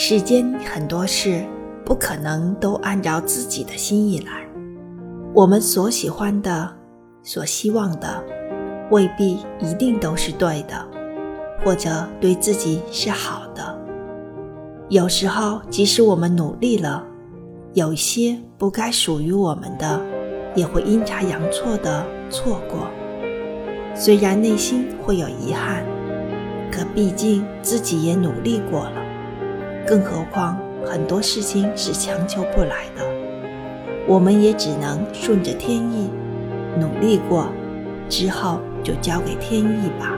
世间很多事不可能都按照自己的心意来，我们所喜欢的、所希望的，未必一定都是对的，或者对自己是好的。有时候，即使我们努力了，有些不该属于我们的，也会阴差阳错的错过。虽然内心会有遗憾，可毕竟自己也努力过了。更何况很多事情是强求不来的，我们也只能顺着天意，努力过，之后就交给天意吧。